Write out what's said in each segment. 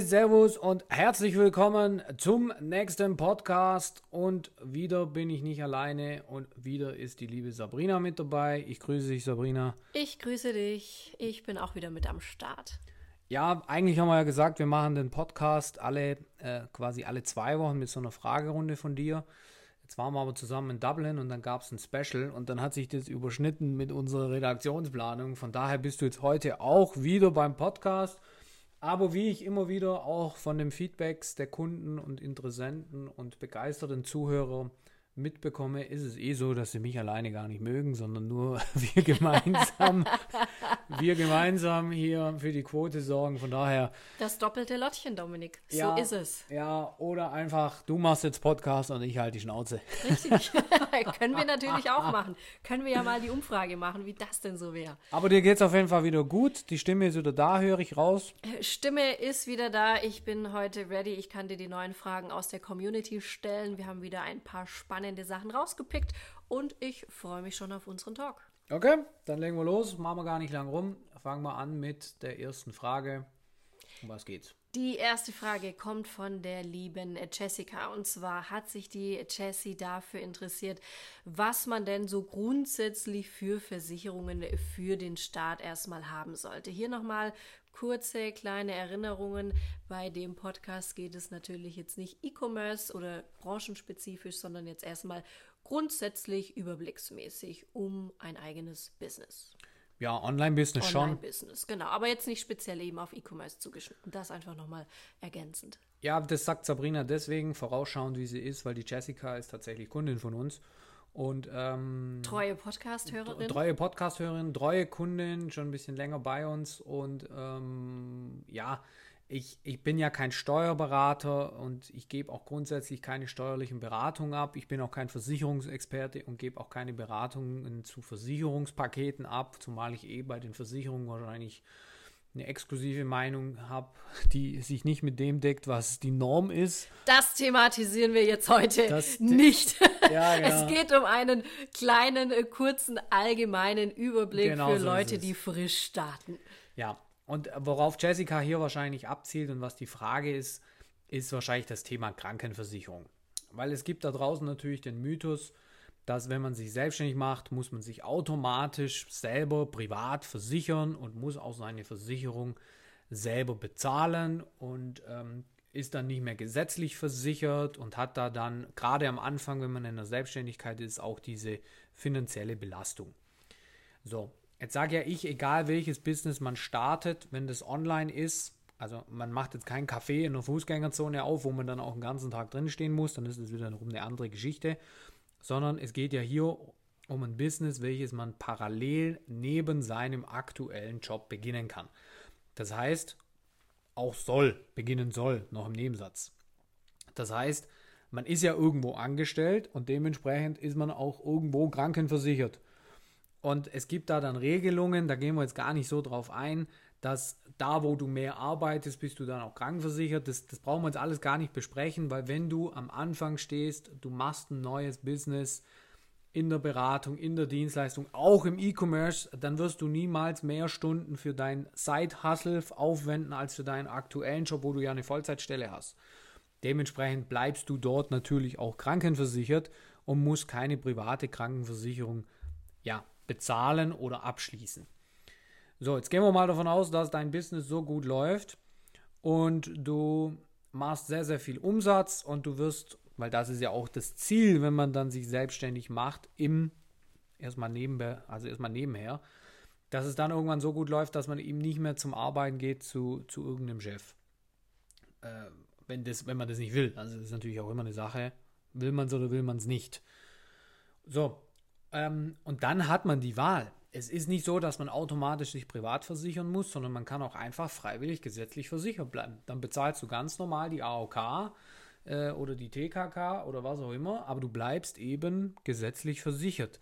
Hi, Servus und herzlich willkommen zum nächsten Podcast. Und wieder bin ich nicht alleine und wieder ist die liebe Sabrina mit dabei. Ich grüße dich, Sabrina. Ich grüße dich. Ich bin auch wieder mit am Start. Ja, eigentlich haben wir ja gesagt, wir machen den Podcast alle äh, quasi alle zwei Wochen mit so einer Fragerunde von dir. Jetzt waren wir aber zusammen in Dublin und dann gab es ein Special und dann hat sich das überschnitten mit unserer Redaktionsplanung. Von daher bist du jetzt heute auch wieder beim Podcast. Aber wie ich immer wieder auch von den Feedbacks der Kunden und Interessenten und begeisterten Zuhörer mitbekomme, ist es eh so, dass sie mich alleine gar nicht mögen, sondern nur wir gemeinsam, wir gemeinsam hier für die Quote sorgen. Von daher. Das doppelte Lottchen, Dominik. So ja, ist es. Ja, oder einfach, du machst jetzt Podcast und ich halte die Schnauze. Richtig. Können wir natürlich auch machen. Können wir ja mal die Umfrage machen, wie das denn so wäre. Aber dir geht es auf jeden Fall wieder gut. Die Stimme ist wieder da, höre ich raus. Stimme ist wieder da. Ich bin heute ready. Ich kann dir die neuen Fragen aus der Community stellen. Wir haben wieder ein paar spannende spannende Sachen rausgepickt und ich freue mich schon auf unseren Talk. Okay, dann legen wir los. Machen wir gar nicht lang rum. Fangen wir an mit der ersten Frage. Um was geht's? Die erste Frage kommt von der lieben Jessica. Und zwar hat sich die Jessie dafür interessiert, was man denn so grundsätzlich für Versicherungen für den Staat erstmal haben sollte. Hier nochmal kurze kleine Erinnerungen. Bei dem Podcast geht es natürlich jetzt nicht E-Commerce oder branchenspezifisch, sondern jetzt erstmal grundsätzlich überblicksmäßig um ein eigenes Business. Ja, Online-Business schon. Online-Business, genau. Aber jetzt nicht speziell eben auf E-Commerce zugeschnitten. Das einfach nochmal ergänzend. Ja, das sagt Sabrina deswegen, vorausschauend, wie sie ist, weil die Jessica ist tatsächlich Kundin von uns. Und ähm, treue Podcast-Hörerin. Treue Podcast-Hörerin, treue Kundin, schon ein bisschen länger bei uns. Und ähm, ja, ich, ich bin ja kein Steuerberater und ich gebe auch grundsätzlich keine steuerlichen Beratungen ab. Ich bin auch kein Versicherungsexperte und gebe auch keine Beratungen zu Versicherungspaketen ab, zumal ich eh bei den Versicherungen wahrscheinlich eine exklusive Meinung habe, die sich nicht mit dem deckt, was die Norm ist. Das thematisieren wir jetzt heute das nicht. Ja, genau. Es geht um einen kleinen, äh, kurzen, allgemeinen Überblick genau für so Leute, die frisch starten. Ja, und worauf Jessica hier wahrscheinlich abzielt und was die Frage ist, ist wahrscheinlich das Thema Krankenversicherung. Weil es gibt da draußen natürlich den Mythos, dass wenn man sich selbstständig macht, muss man sich automatisch selber privat versichern und muss auch seine Versicherung selber bezahlen und ähm, ist dann nicht mehr gesetzlich versichert und hat da dann gerade am Anfang, wenn man in der Selbstständigkeit ist, auch diese finanzielle Belastung. So, Jetzt sage ja ich, egal welches Business man startet, wenn das online ist, also man macht jetzt kein Café in der Fußgängerzone auf, wo man dann auch den ganzen Tag drin stehen muss, dann ist es wieder eine andere Geschichte, sondern es geht ja hier um ein Business, welches man parallel neben seinem aktuellen Job beginnen kann. Das heißt, auch soll, beginnen soll, noch im Nebensatz. Das heißt, man ist ja irgendwo angestellt und dementsprechend ist man auch irgendwo krankenversichert. Und es gibt da dann Regelungen, da gehen wir jetzt gar nicht so drauf ein, dass da, wo du mehr arbeitest, bist du dann auch krankenversichert. Das, das brauchen wir jetzt alles gar nicht besprechen, weil wenn du am Anfang stehst, du machst ein neues Business in der Beratung, in der Dienstleistung, auch im E-Commerce, dann wirst du niemals mehr Stunden für dein Side-Hustle aufwenden als für deinen aktuellen Job, wo du ja eine Vollzeitstelle hast. Dementsprechend bleibst du dort natürlich auch krankenversichert und musst keine private Krankenversicherung ja, bezahlen oder abschließen. So, jetzt gehen wir mal davon aus, dass dein Business so gut läuft und du machst sehr, sehr viel Umsatz und du wirst, weil das ist ja auch das Ziel, wenn man dann sich selbstständig macht, im erstmal nebenher, also erstmal nebenher, dass es dann irgendwann so gut läuft, dass man eben nicht mehr zum Arbeiten geht zu, zu irgendeinem Chef. Äh, wenn, das, wenn man das nicht will. Also das ist natürlich auch immer eine Sache, will man es oder will man es nicht. So, ähm, und dann hat man die Wahl. Es ist nicht so, dass man automatisch sich privat versichern muss, sondern man kann auch einfach freiwillig gesetzlich versichert bleiben. Dann bezahlst du ganz normal die AOK äh, oder die TKK oder was auch immer, aber du bleibst eben gesetzlich versichert.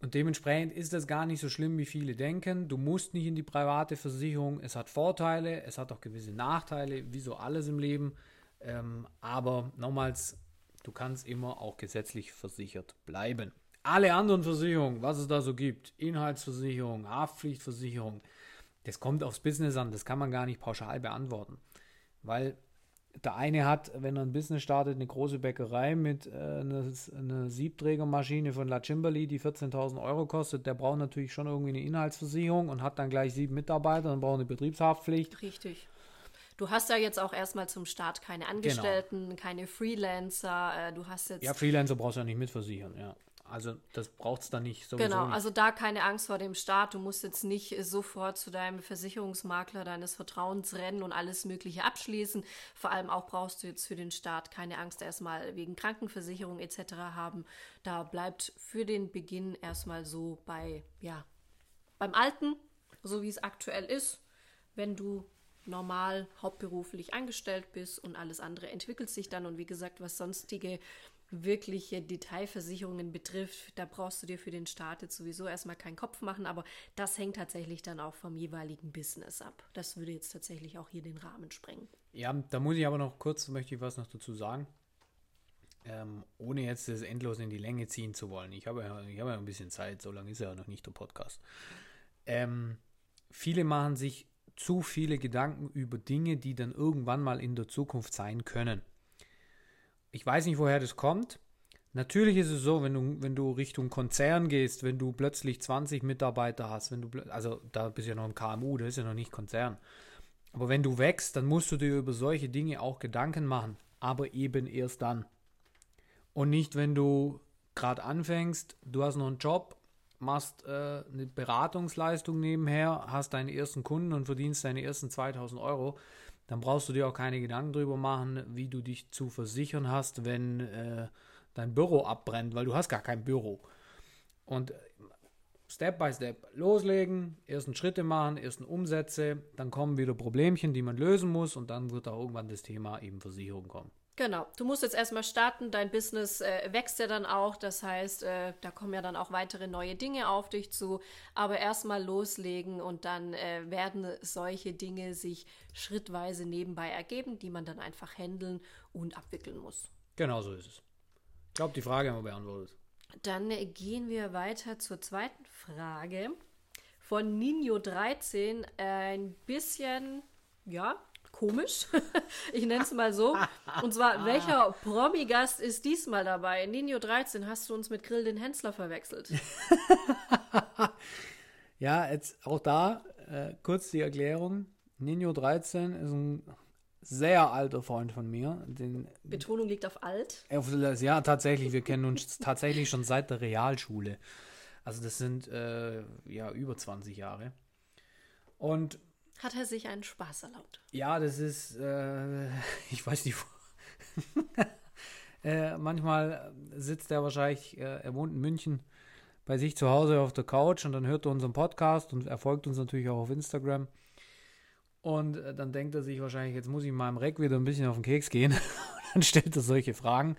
Und dementsprechend ist das gar nicht so schlimm, wie viele denken. Du musst nicht in die private Versicherung. Es hat Vorteile, es hat auch gewisse Nachteile, wie so alles im Leben. Ähm, aber nochmals, du kannst immer auch gesetzlich versichert bleiben alle anderen Versicherungen, was es da so gibt, Inhaltsversicherung, Haftpflichtversicherung, das kommt aufs Business an, das kann man gar nicht pauschal beantworten. Weil der eine hat, wenn er ein Business startet, eine große Bäckerei mit äh, einer eine Siebträgermaschine von La Cimberly, die 14.000 Euro kostet. Der braucht natürlich schon irgendwie eine Inhaltsversicherung und hat dann gleich sieben Mitarbeiter und braucht eine Betriebshaftpflicht. Richtig. Du hast ja jetzt auch erstmal zum Start keine Angestellten, genau. keine Freelancer. Äh, du hast jetzt. Ja, Freelancer brauchst du ja nicht mitversichern, ja. Also das braucht es dann nicht so. Genau, nicht. also da keine Angst vor dem Start. Du musst jetzt nicht sofort zu deinem Versicherungsmakler deines Vertrauens rennen und alles Mögliche abschließen. Vor allem auch brauchst du jetzt für den Start keine Angst erstmal wegen Krankenversicherung etc. haben. Da bleibt für den Beginn erstmal so bei, ja, beim Alten, so wie es aktuell ist. Wenn du normal hauptberuflich angestellt bist und alles andere entwickelt sich dann und wie gesagt, was sonstige wirkliche Detailversicherungen betrifft, da brauchst du dir für den Start jetzt sowieso erstmal keinen Kopf machen, aber das hängt tatsächlich dann auch vom jeweiligen Business ab. Das würde jetzt tatsächlich auch hier den Rahmen sprengen. Ja, da muss ich aber noch kurz, möchte ich was noch dazu sagen. Ähm, ohne jetzt das endlos in die Länge ziehen zu wollen. Ich habe ja, ich habe ja ein bisschen Zeit, so lange ist ja noch nicht der Podcast. Ähm, viele machen sich zu viele Gedanken über Dinge, die dann irgendwann mal in der Zukunft sein können. Ich weiß nicht, woher das kommt. Natürlich ist es so, wenn du, wenn du Richtung Konzern gehst, wenn du plötzlich 20 Mitarbeiter hast, wenn du, also da bist du ja noch ein KMU, das ist ja noch nicht Konzern. Aber wenn du wächst, dann musst du dir über solche Dinge auch Gedanken machen, aber eben erst dann. Und nicht, wenn du gerade anfängst, du hast noch einen Job, machst äh, eine Beratungsleistung nebenher, hast deinen ersten Kunden und verdienst deine ersten 2000 Euro dann brauchst du dir auch keine Gedanken drüber machen, wie du dich zu versichern hast, wenn äh, dein Büro abbrennt, weil du hast gar kein Büro. Und äh, Step by Step loslegen, ersten Schritte machen, ersten Umsätze, dann kommen wieder Problemchen, die man lösen muss und dann wird auch irgendwann das Thema eben Versicherung kommen. Genau, du musst jetzt erstmal starten, dein Business äh, wächst ja dann auch, das heißt, äh, da kommen ja dann auch weitere neue Dinge auf dich zu, aber erstmal loslegen und dann äh, werden solche Dinge sich schrittweise nebenbei ergeben, die man dann einfach handeln und abwickeln muss. Genau so ist es. Ich glaube, die Frage haben wir beantwortet. Dann gehen wir weiter zur zweiten Frage von Nino13. Ein bisschen, ja, komisch. ich nenne es mal so. Und zwar, welcher Promi-Gast ist diesmal dabei? Nino 13, hast du uns mit Grill den Hensler verwechselt? ja, jetzt auch da äh, kurz die Erklärung. Nino 13 ist ein sehr alter Freund von mir. Den, Betonung liegt auf alt. Auf, ja, tatsächlich. Wir kennen uns tatsächlich schon seit der Realschule. Also das sind äh, ja über 20 Jahre. Und hat er sich einen Spaß erlaubt? Ja, das ist, äh, ich weiß nicht, äh, manchmal sitzt er wahrscheinlich, äh, er wohnt in München, bei sich zu Hause auf der Couch und dann hört er unseren Podcast und er folgt uns natürlich auch auf Instagram. Und äh, dann denkt er sich wahrscheinlich, jetzt muss ich meinem Reck wieder ein bisschen auf den Keks gehen. dann stellt er solche Fragen.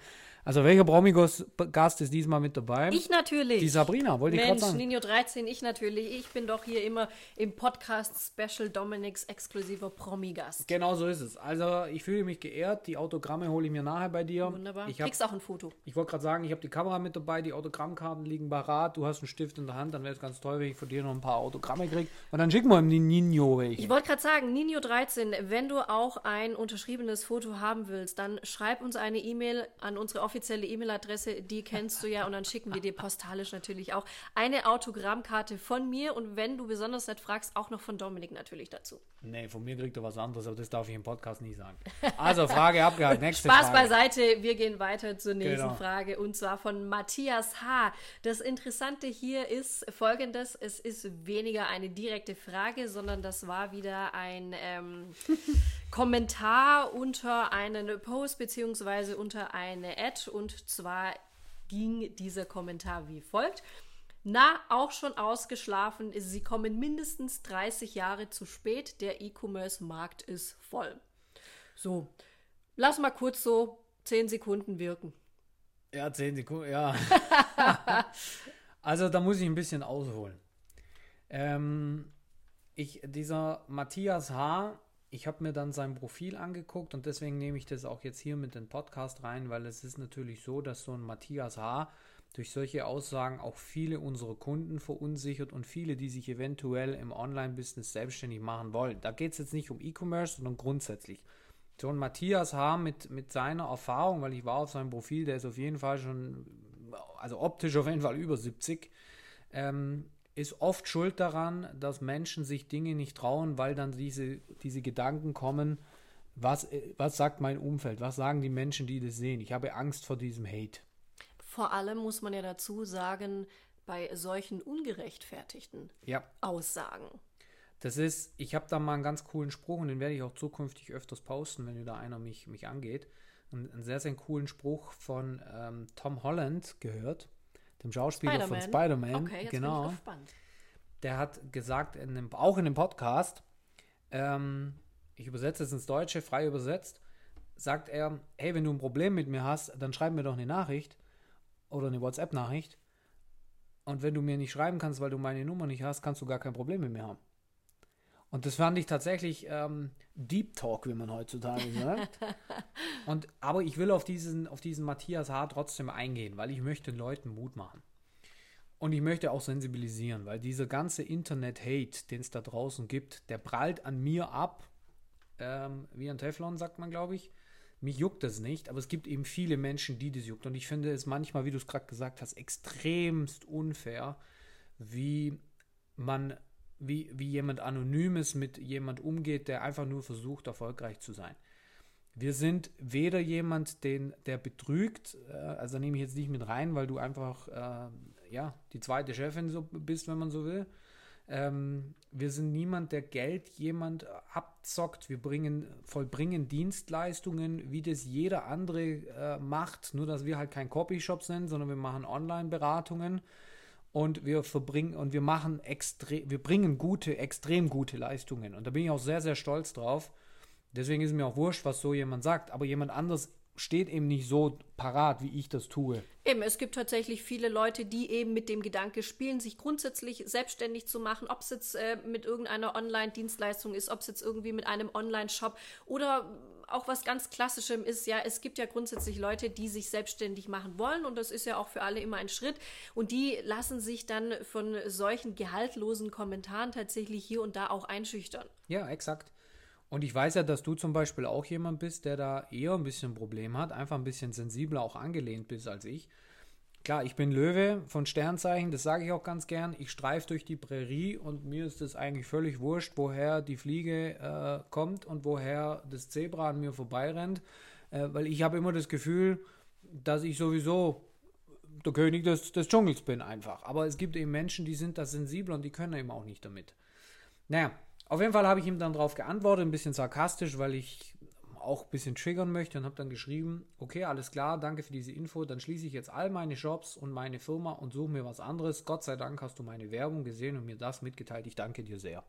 Also welcher Bromigos-Gast ist diesmal mit dabei? Ich natürlich. Die Sabrina, wollte ich gerade sagen. Nino 13, ich natürlich. Ich bin doch hier immer im Podcast Special Dominics exklusiver Promi-Gast. Genau so ist es. Also ich fühle mich geehrt. Die Autogramme hole ich mir nachher bei dir. Wunderbar. Ich hab, Kriegst auch ein Foto. Ich wollte gerade sagen, ich habe die Kamera mit dabei, die Autogrammkarten liegen parat. Du hast einen Stift in der Hand, dann wäre es ganz toll, wenn ich von dir noch ein paar Autogramme kriege. Und dann schicken wir ihm die Nino welche. Ich wollte gerade sagen, Nino 13, wenn du auch ein unterschriebenes Foto haben willst, dann schreib uns eine E-Mail an unsere offizielle E-Mail-Adresse, die kennst du ja und dann schicken wir dir postalisch natürlich auch eine Autogrammkarte von mir und wenn du besonders nett fragst, auch noch von Dominik natürlich dazu. Nee, von mir kriegt er was anderes, aber das darf ich im Podcast nicht sagen. Also, Frage abgehakt. Nächste Spaß Frage. beiseite, wir gehen weiter zur nächsten genau. Frage und zwar von Matthias H. Das Interessante hier ist folgendes: Es ist weniger eine direkte Frage, sondern das war wieder ein ähm, Kommentar unter einen Post beziehungsweise unter eine Ad und zwar ging dieser Kommentar wie folgt. Na, auch schon ausgeschlafen. Sie kommen mindestens 30 Jahre zu spät. Der E-Commerce-Markt ist voll. So, lass mal kurz so 10 Sekunden wirken. Ja, 10 Sekunden, ja. also da muss ich ein bisschen ausholen. Ähm, ich, dieser Matthias H., ich habe mir dann sein Profil angeguckt und deswegen nehme ich das auch jetzt hier mit den Podcast rein, weil es ist natürlich so, dass so ein Matthias H durch solche Aussagen auch viele unserer Kunden verunsichert und viele, die sich eventuell im Online-Business selbstständig machen wollen. Da geht es jetzt nicht um E-Commerce, sondern grundsätzlich. So ein Matthias H. mit, mit seiner Erfahrung, weil ich war auf seinem Profil, der ist auf jeden Fall schon, also optisch auf jeden Fall über 70, ähm, ist oft schuld daran, dass Menschen sich Dinge nicht trauen, weil dann diese, diese Gedanken kommen, was, was sagt mein Umfeld, was sagen die Menschen, die das sehen. Ich habe Angst vor diesem Hate. Vor allem muss man ja dazu sagen, bei solchen ungerechtfertigten ja. Aussagen. Das ist, ich habe da mal einen ganz coolen Spruch und den werde ich auch zukünftig öfters posten, wenn wieder einer mich, mich angeht. Einen, einen sehr, sehr coolen Spruch von ähm, Tom Holland gehört, dem Schauspieler Spider von Spider-Man. Okay, genau. Der hat gesagt, in einem, auch in dem Podcast, ähm, ich übersetze es ins Deutsche, frei übersetzt, sagt er, hey, wenn du ein Problem mit mir hast, dann schreib mir doch eine Nachricht oder eine WhatsApp-Nachricht. Und wenn du mir nicht schreiben kannst, weil du meine Nummer nicht hast, kannst du gar kein Problem mit mir haben. Und das fand ich tatsächlich ähm, Deep Talk, wie man heutzutage sagt. Und, aber ich will auf diesen, auf diesen Matthias H. trotzdem eingehen, weil ich möchte Leuten Mut machen. Und ich möchte auch sensibilisieren, weil dieser ganze Internet-Hate, den es da draußen gibt, der prallt an mir ab, ähm, wie ein Teflon, sagt man, glaube ich. Mich juckt das nicht, aber es gibt eben viele Menschen, die das juckt. Und ich finde es manchmal, wie du es gerade gesagt hast, extremst unfair, wie man, wie, wie jemand Anonymes mit jemand umgeht, der einfach nur versucht, erfolgreich zu sein. Wir sind weder jemand, den, der betrügt, äh, also nehme ich jetzt nicht mit rein, weil du einfach äh, ja, die zweite Chefin so bist, wenn man so will, ähm, wir sind niemand, der Geld jemand abzockt. Wir bringen, vollbringen Dienstleistungen, wie das jeder andere äh, macht, nur dass wir halt kein Copyshop sind, sondern wir machen Online-Beratungen und wir verbringen und wir machen extrem, wir bringen gute, extrem gute Leistungen. Und da bin ich auch sehr, sehr stolz drauf. Deswegen ist mir auch wurscht, was so jemand sagt. Aber jemand anders steht eben nicht so parat, wie ich das tue. Eben, es gibt tatsächlich viele Leute, die eben mit dem Gedanke spielen, sich grundsätzlich selbstständig zu machen, ob es jetzt äh, mit irgendeiner Online-Dienstleistung ist, ob es jetzt irgendwie mit einem Online-Shop oder auch was ganz Klassischem ist, ja, es gibt ja grundsätzlich Leute, die sich selbstständig machen wollen und das ist ja auch für alle immer ein Schritt und die lassen sich dann von solchen gehaltlosen Kommentaren tatsächlich hier und da auch einschüchtern. Ja, exakt. Und ich weiß ja, dass du zum Beispiel auch jemand bist, der da eher ein bisschen ein Problem hat, einfach ein bisschen sensibler auch angelehnt bist als ich. Klar, ich bin Löwe von Sternzeichen, das sage ich auch ganz gern. Ich streife durch die Prärie und mir ist es eigentlich völlig wurscht, woher die Fliege äh, kommt und woher das Zebra an mir vorbeirennt, äh, weil ich habe immer das Gefühl, dass ich sowieso der König des, des Dschungels bin einfach. Aber es gibt eben Menschen, die sind da sensibler und die können eben auch nicht damit. Naja, auf jeden Fall habe ich ihm dann darauf geantwortet, ein bisschen sarkastisch, weil ich auch ein bisschen triggern möchte und habe dann geschrieben, okay, alles klar, danke für diese Info, dann schließe ich jetzt all meine Shops und meine Firma und suche mir was anderes. Gott sei Dank hast du meine Werbung gesehen und mir das mitgeteilt. Ich danke dir sehr.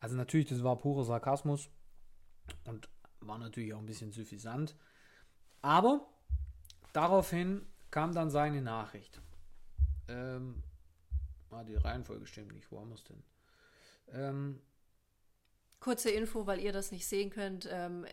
Also natürlich, das war purer Sarkasmus und war natürlich auch ein bisschen suffisant. Aber daraufhin kam dann seine Nachricht. Ähm, ah, die Reihenfolge stimmt nicht. Wo haben wir es denn? Ähm, Kurze Info, weil ihr das nicht sehen könnt. Ähm,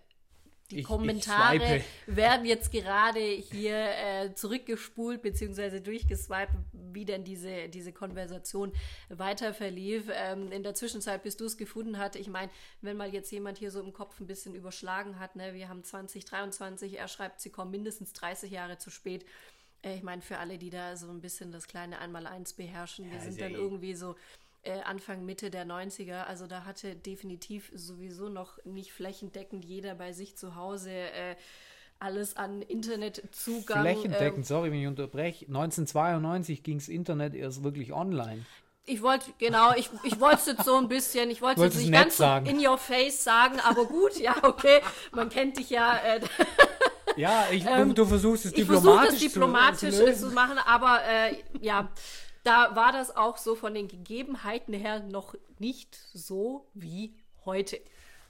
die ich, Kommentare ich werden jetzt gerade hier äh, zurückgespult bzw. durchgeswiped, wie denn diese, diese Konversation weiter verlief. Ähm, in der Zwischenzeit, bis du es gefunden hast, ich meine, wenn mal jetzt jemand hier so im Kopf ein bisschen überschlagen hat, ne, wir haben 2023, er schreibt, sie kommen mindestens 30 Jahre zu spät. Äh, ich meine, für alle, die da so ein bisschen das kleine Einmaleins beherrschen, wir ja, sind dann eh irgendwie so äh, Anfang, Mitte der 90er. Also da hatte definitiv sowieso noch nicht flächendeckend jeder bei sich zu Hause äh, alles an Internetzugang. Flächendeckend, ähm, sorry, wenn ich unterbreche. 1992 ging das Internet erst wirklich online. Ich wollte, genau, ich, ich wollte es jetzt so ein bisschen, ich wollte es nicht ganz so in your face sagen, aber gut, ja, okay, man kennt dich ja. Äh, ja, ich, ähm, du, versuchst es diplomatisch, ich diplomatisch zu, zu, machen, aber äh, ja, da war das auch so von den Gegebenheiten her noch nicht so wie heute.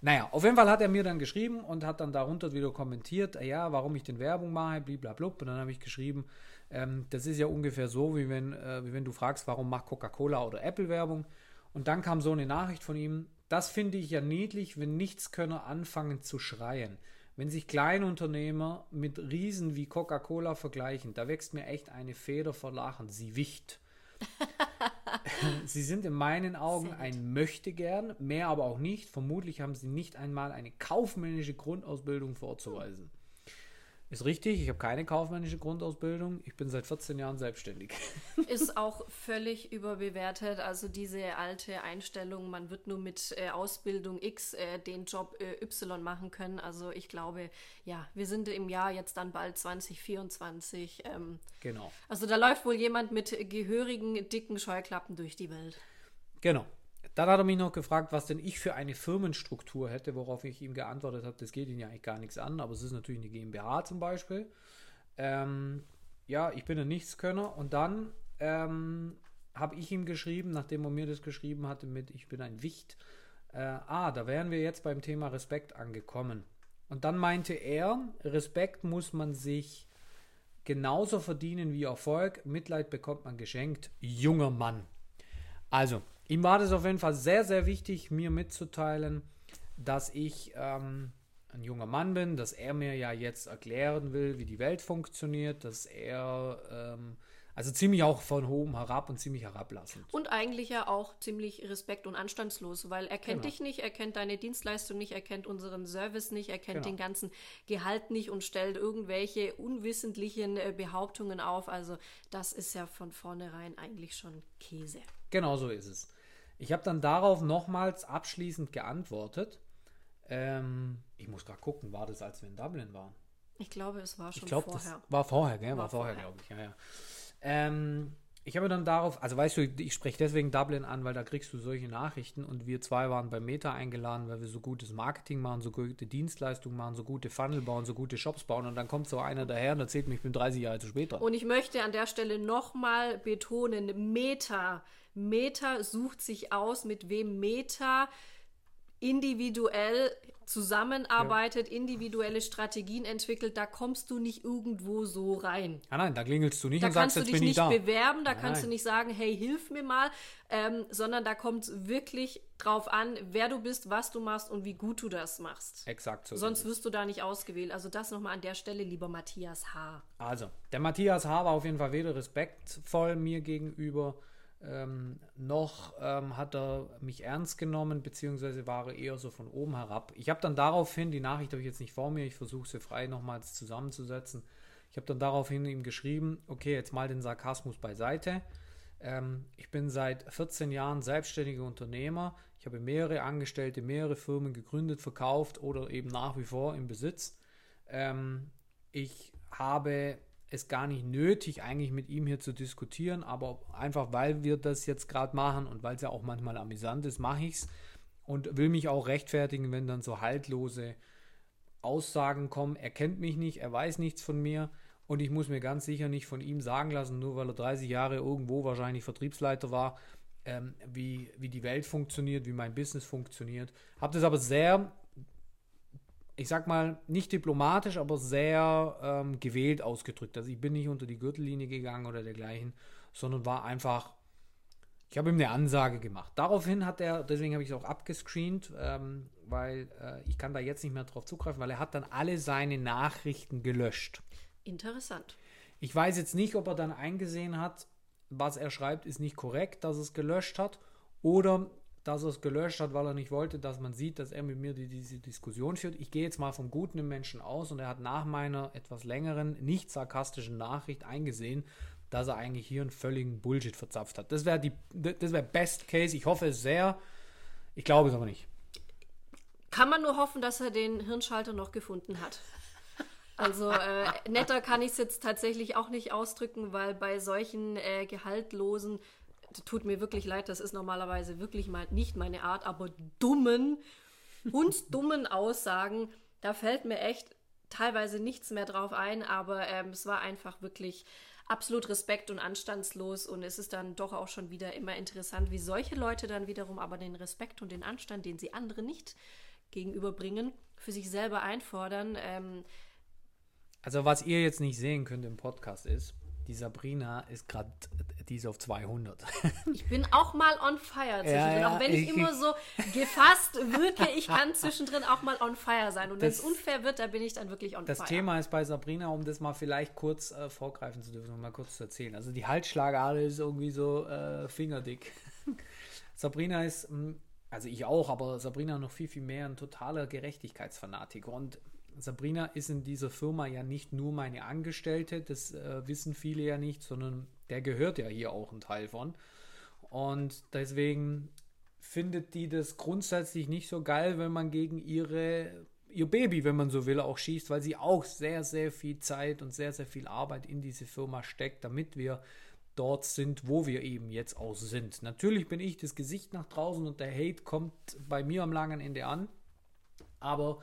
Naja, auf jeden Fall hat er mir dann geschrieben und hat dann darunter wieder kommentiert, ja, warum ich denn Werbung mache, bliblablub. Und dann habe ich geschrieben, ähm, das ist ja ungefähr so, wie wenn, äh, wie wenn du fragst, warum macht Coca-Cola oder Apple Werbung. Und dann kam so eine Nachricht von ihm, das finde ich ja niedlich, wenn Nichtskönner anfangen zu schreien. Wenn sich Kleinunternehmer mit Riesen wie Coca-Cola vergleichen, da wächst mir echt eine Feder vor Lachen. Sie wicht. sie sind in meinen Augen ein Möchtegern, mehr aber auch nicht. Vermutlich haben sie nicht einmal eine kaufmännische Grundausbildung vorzuweisen. Ist richtig, ich habe keine kaufmännische Grundausbildung. Ich bin seit 14 Jahren selbstständig. Ist auch völlig überbewertet. Also diese alte Einstellung, man wird nur mit äh, Ausbildung X äh, den Job äh, Y machen können. Also ich glaube, ja, wir sind im Jahr jetzt dann bald 2024. Ähm, genau. Also da läuft wohl jemand mit gehörigen, dicken Scheuklappen durch die Welt. Genau. Dann hat er mich noch gefragt, was denn ich für eine Firmenstruktur hätte, worauf ich ihm geantwortet habe, das geht ihn ja eigentlich gar nichts an, aber es ist natürlich eine GmbH zum Beispiel. Ähm, ja, ich bin ein Nichtskönner und dann ähm, habe ich ihm geschrieben, nachdem er mir das geschrieben hatte mit Ich bin ein Wicht, äh, ah, da wären wir jetzt beim Thema Respekt angekommen. Und dann meinte er, Respekt muss man sich genauso verdienen wie Erfolg, Mitleid bekommt man geschenkt, junger Mann. Also, ihm war das auf jeden Fall sehr, sehr wichtig, mir mitzuteilen, dass ich ähm, ein junger Mann bin, dass er mir ja jetzt erklären will, wie die Welt funktioniert, dass er ähm, also ziemlich auch von oben herab und ziemlich herablassend. Und eigentlich ja auch ziemlich respekt- und anstandslos, weil er kennt genau. dich nicht, er kennt deine Dienstleistung nicht, er kennt unseren Service nicht, er kennt genau. den ganzen Gehalt nicht und stellt irgendwelche unwissentlichen äh, Behauptungen auf. Also das ist ja von vornherein eigentlich schon Käse. Genau so ist es. Ich habe dann darauf nochmals abschließend geantwortet. Ähm, ich muss gerade gucken, war das, als wir in Dublin waren? Ich glaube, es war schon ich glaub, vorher. Das war vorher, gell? War, war vorher, vorher. glaube ich. Ja, ja. Ähm, ich habe dann darauf, also weißt du, ich spreche deswegen Dublin an, weil da kriegst du solche Nachrichten und wir zwei waren bei Meta eingeladen, weil wir so gutes Marketing machen, so gute Dienstleistungen machen, so gute Funnel bauen, so gute Shops bauen und dann kommt so einer daher und erzählt mir, ich bin 30 Jahre zu spät dran. Und ich möchte an der Stelle nochmal betonen, Meta Meta sucht sich aus, mit wem Meta individuell zusammenarbeitet, ja. individuelle Strategien entwickelt, da kommst du nicht irgendwo so rein. Ah nicht da klingelst du nicht da und sagst, jetzt bin ich da. Da kannst du dich nicht bewerben, da nein, kannst nein. du nicht sagen, hey, hilf mir mal, ähm, sondern da kommt es wirklich drauf an, wer du bist, was du machst und wie gut du das machst. Exakt so. Sonst wirst du da nicht ausgewählt. Also das nochmal an der Stelle, lieber Matthias H. Also, der Matthias H. war auf jeden Fall weder respektvoll mir gegenüber, ähm, noch ähm, hat er mich ernst genommen, beziehungsweise war er eher so von oben herab. Ich habe dann daraufhin, die Nachricht habe ich jetzt nicht vor mir, ich versuche sie frei nochmals zusammenzusetzen. Ich habe dann daraufhin ihm geschrieben, okay, jetzt mal den Sarkasmus beiseite. Ähm, ich bin seit 14 Jahren selbstständiger Unternehmer. Ich habe mehrere Angestellte, mehrere Firmen gegründet, verkauft oder eben nach wie vor im Besitz. Ähm, ich habe es gar nicht nötig, eigentlich mit ihm hier zu diskutieren, aber einfach weil wir das jetzt gerade machen und weil es ja auch manchmal amüsant ist, mache ich es und will mich auch rechtfertigen, wenn dann so haltlose Aussagen kommen. Er kennt mich nicht, er weiß nichts von mir und ich muss mir ganz sicher nicht von ihm sagen lassen, nur weil er 30 Jahre irgendwo wahrscheinlich Vertriebsleiter war, ähm, wie, wie die Welt funktioniert, wie mein Business funktioniert. Habe das aber sehr ich sag mal, nicht diplomatisch, aber sehr ähm, gewählt ausgedrückt. Also ich bin nicht unter die Gürtellinie gegangen oder dergleichen, sondern war einfach, ich habe ihm eine Ansage gemacht. Daraufhin hat er, deswegen habe ich es auch abgescreent, ähm, weil äh, ich kann da jetzt nicht mehr drauf zugreifen, weil er hat dann alle seine Nachrichten gelöscht. Interessant. Ich weiß jetzt nicht, ob er dann eingesehen hat, was er schreibt, ist nicht korrekt, dass es gelöscht hat, oder dass er es gelöscht hat, weil er nicht wollte, dass man sieht, dass er mit mir die, diese Diskussion führt. Ich gehe jetzt mal vom Guten im Menschen aus und er hat nach meiner etwas längeren, nicht sarkastischen Nachricht eingesehen, dass er eigentlich hier einen völligen Bullshit verzapft hat. Das wäre das wäre Best Case. Ich hoffe es sehr. Ich glaube es aber nicht. Kann man nur hoffen, dass er den Hirnschalter noch gefunden hat. Also äh, netter kann ich es jetzt tatsächlich auch nicht ausdrücken, weil bei solchen äh, gehaltlosen tut mir wirklich leid, das ist normalerweise wirklich mal nicht meine Art, aber dummen, hundsdummen Aussagen, da fällt mir echt teilweise nichts mehr drauf ein, aber ähm, es war einfach wirklich absolut respekt- und anstandslos und es ist dann doch auch schon wieder immer interessant, wie solche Leute dann wiederum aber den Respekt und den Anstand, den sie anderen nicht gegenüberbringen, für sich selber einfordern. Ähm, also was ihr jetzt nicht sehen könnt im Podcast ist, die Sabrina ist gerade die ist auf 200. Ich bin auch mal on fire zwischendrin. Ja, ja, auch wenn ich, ich- immer so gefasst wirke, ich kann zwischendrin auch mal on fire sein. Und wenn es Das- unfair wird, dann bin ich dann wirklich on Das fire. Thema ist bei Sabrina, um das mal vielleicht kurz äh, vorgreifen zu dürfen, um mal kurz zu erzählen. Also die Halsschlagader ist irgendwie so äh, fingerdick. Sabrina ist, mh, also ich auch, aber Sabrina noch viel, viel mehr ein totaler Gerechtigkeitsfanatiker. Und Sabrina ist in dieser Firma ja nicht nur meine Angestellte, das äh, wissen viele ja nicht, sondern der gehört ja hier auch ein Teil von. Und deswegen findet die das grundsätzlich nicht so geil, wenn man gegen ihre ihr Baby, wenn man so will, auch schießt, weil sie auch sehr, sehr viel Zeit und sehr, sehr viel Arbeit in diese Firma steckt, damit wir dort sind, wo wir eben jetzt auch sind. Natürlich bin ich das Gesicht nach draußen und der Hate kommt bei mir am langen Ende an, aber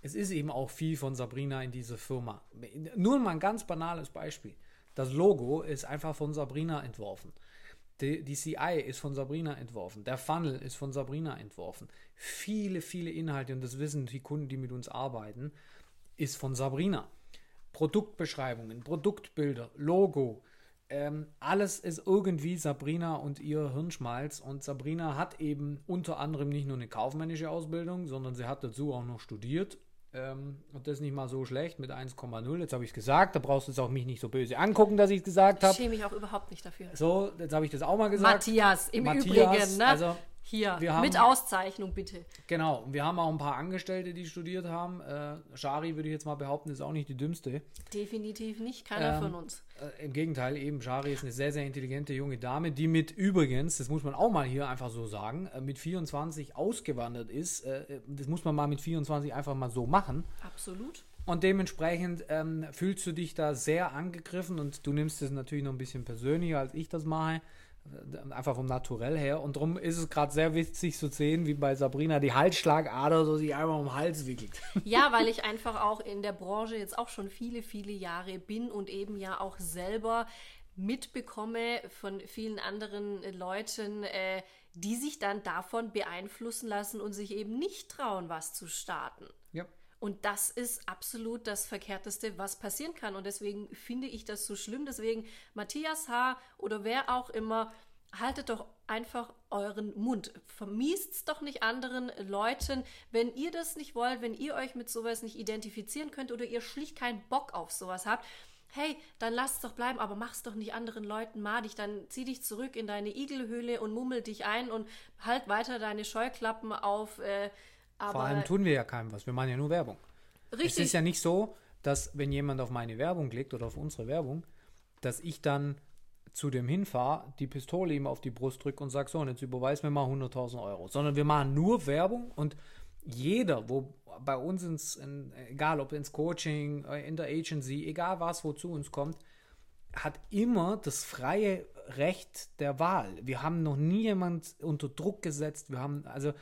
es ist eben auch viel von Sabrina in dieser Firma. Nur mal ein ganz banales Beispiel. Das Logo ist einfach von Sabrina entworfen. Die, die CI ist von Sabrina entworfen. Der Funnel ist von Sabrina entworfen. Viele, viele Inhalte, und das wissen die Kunden, die mit uns arbeiten, ist von Sabrina. Produktbeschreibungen, Produktbilder, Logo, ähm, alles ist irgendwie Sabrina und ihr Hirnschmalz. Und Sabrina hat eben unter anderem nicht nur eine kaufmännische Ausbildung, sondern sie hat dazu auch noch studiert. Ähm, und das nicht mal so schlecht mit 1,0. Jetzt habe ich es gesagt, da brauchst du es auch mich nicht so böse angucken, dass ich es gesagt Ich habe. schäme mich auch überhaupt nicht dafür. So, jetzt habe ich das auch mal gesagt. Matthias, im Matthias, Übrigen, ne? also Hier, wir haben- mit Auszeichnung bitte. Genau, wir haben auch ein paar Angestellte, die studiert haben. Äh, Shari würde ich jetzt mal behaupten, ist auch nicht die dümmste. Definitiv nicht, keiner Ähm, von uns. Äh, Im Gegenteil, eben Shari ist eine sehr, sehr intelligente junge Dame, die mit übrigens, das muss man auch mal hier einfach so sagen, äh, mit 24 ausgewandert ist. Äh, das muss man mal mit 24 einfach mal so machen. Absolut. Und dementsprechend ähm, fühlst du dich da sehr angegriffen und du nimmst es natürlich noch ein bisschen persönlicher, als ich das mache. Einfach vom Naturell her. Und darum ist es gerade sehr witzig zu sehen, wie bei Sabrina die Halsschlagader so sich einmal um den Hals wickelt. Ja, weil ich einfach auch in der Branche jetzt auch schon viele, viele Jahre bin und eben ja auch selber mitbekomme von vielen anderen Leuten, äh, die sich dann davon beeinflussen lassen und sich eben nicht trauen, was zu starten. Ja. Und das ist absolut das Verkehrteste, was passieren kann. Und deswegen finde ich das so schlimm. Deswegen, Matthias H. oder wer auch immer, haltet doch einfach euren Mund. Vermiest's doch nicht anderen Leuten, wenn ihr das nicht wollt, wenn ihr euch mit sowas nicht identifizieren könnt oder ihr schlicht keinen Bock auf sowas habt. Hey, dann lass es doch bleiben, aber mach's doch nicht anderen Leuten madig. Dann zieh dich zurück in deine Igelhöhle und mummel dich ein und halt weiter deine Scheuklappen auf. Äh, aber Vor allem tun wir ja keinem was. Wir machen ja nur Werbung. Es richtig, ist ja nicht so, dass wenn jemand auf meine Werbung klickt oder auf unsere Werbung, dass ich dann zu dem hinfahre, die Pistole ihm auf die Brust drücke und sage, so, und jetzt überweis mir mal 100.000 Euro. Sondern wir machen nur Werbung und jeder, wo bei uns ins, in, egal ob ins Coaching, äh, in der Agency, egal was, wo zu uns kommt, hat immer das freie Recht der Wahl. Wir haben noch nie jemand unter Druck gesetzt. Wir haben, also,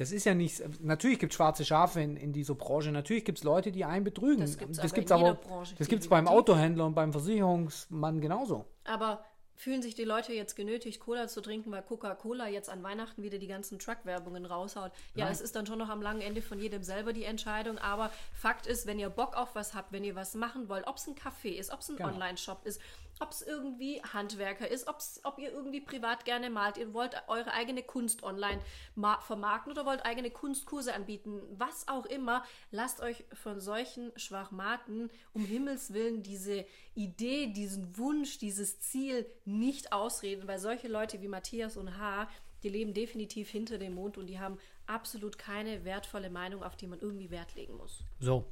das ist ja nicht, natürlich gibt es schwarze Schafe in, in dieser Branche. Natürlich gibt es Leute, die einen betrügen. Das gibt's aber in gibt's jeder Branche, das gibt es beim. Autohändler und beim Versicherungsmann genauso. Aber fühlen sich die Leute jetzt genötigt, Cola zu trinken, weil Coca-Cola jetzt an Weihnachten wieder die ganzen Truck-Werbungen raushaut? Ja, Nein. es ist dann schon noch am langen Ende von jedem selber die Entscheidung. Aber Fakt ist, wenn ihr Bock auf was habt, wenn ihr was machen wollt, ob es ein Café ist, ob es ein Genau. Online-Shop ist, ob es irgendwie Handwerker ist, ob's, ob ihr irgendwie privat gerne malt, ihr wollt eure eigene Kunst online ma- vermarkten oder wollt eigene Kunstkurse anbieten, was auch immer, lasst euch von solchen Schwachmaten um Himmels Willen diese Idee, diesen Wunsch, dieses Ziel nicht ausreden, weil solche Leute wie Matthias und H., die leben definitiv hinter dem Mond und die haben absolut keine wertvolle Meinung, auf die man irgendwie Wert legen muss. So,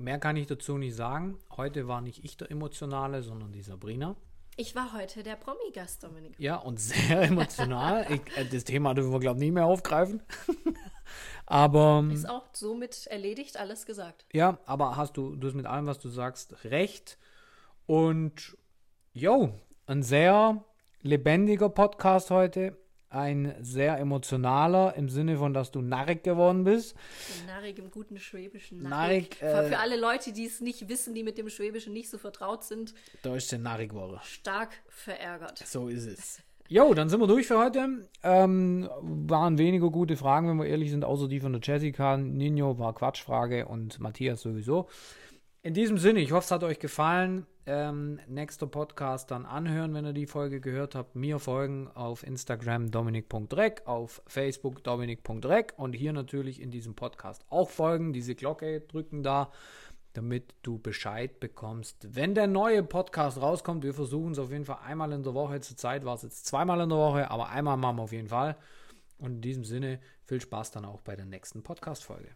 mehr kann ich dazu nicht sagen. Heute war nicht ich der Emotionale, sondern die Sabrina. Ich war heute der Promi-Gast, Dominik. Ja, und sehr emotional. ich, äh, das Thema dürfen wir, glaube ich, nicht mehr aufgreifen. aber Ist auch somit erledigt, alles gesagt. ja, aber hast du, du hast mit allem, was du sagst, recht. Und jo, ein sehr lebendiger Podcast heute. Ein sehr emotionaler im Sinne von, dass du narrig geworden bist. Narrig im guten Schwäbischen. Narrig, Für, äh, für alle Leute, die es nicht wissen, die mit dem Schwäbischen nicht so vertraut sind, Da ist der narrig geworden. stark verärgert. So ist es. Jo, dann sind wir durch für heute. Ähm, waren weniger gute Fragen, wenn wir ehrlich sind, außer die von der Jessica. Nino war Quatschfrage und Matthias sowieso. In diesem Sinne, ich hoffe, es hat euch gefallen. Ähm, nächster Podcast dann anhören, wenn ihr die Folge gehört habt. Mir folgen auf Instagram dominik.reck, auf Facebook dominik.reck und hier natürlich in diesem Podcast auch folgen. Diese Glocke drücken da, damit du Bescheid bekommst, wenn der neue Podcast rauskommt. Wir versuchen es auf jeden Fall einmal in der Woche. Zur Zeit war es jetzt zweimal in der Woche, aber einmal machen wir auf jeden Fall. Und in diesem Sinne viel Spaß dann auch bei der nächsten Podcast-Folge.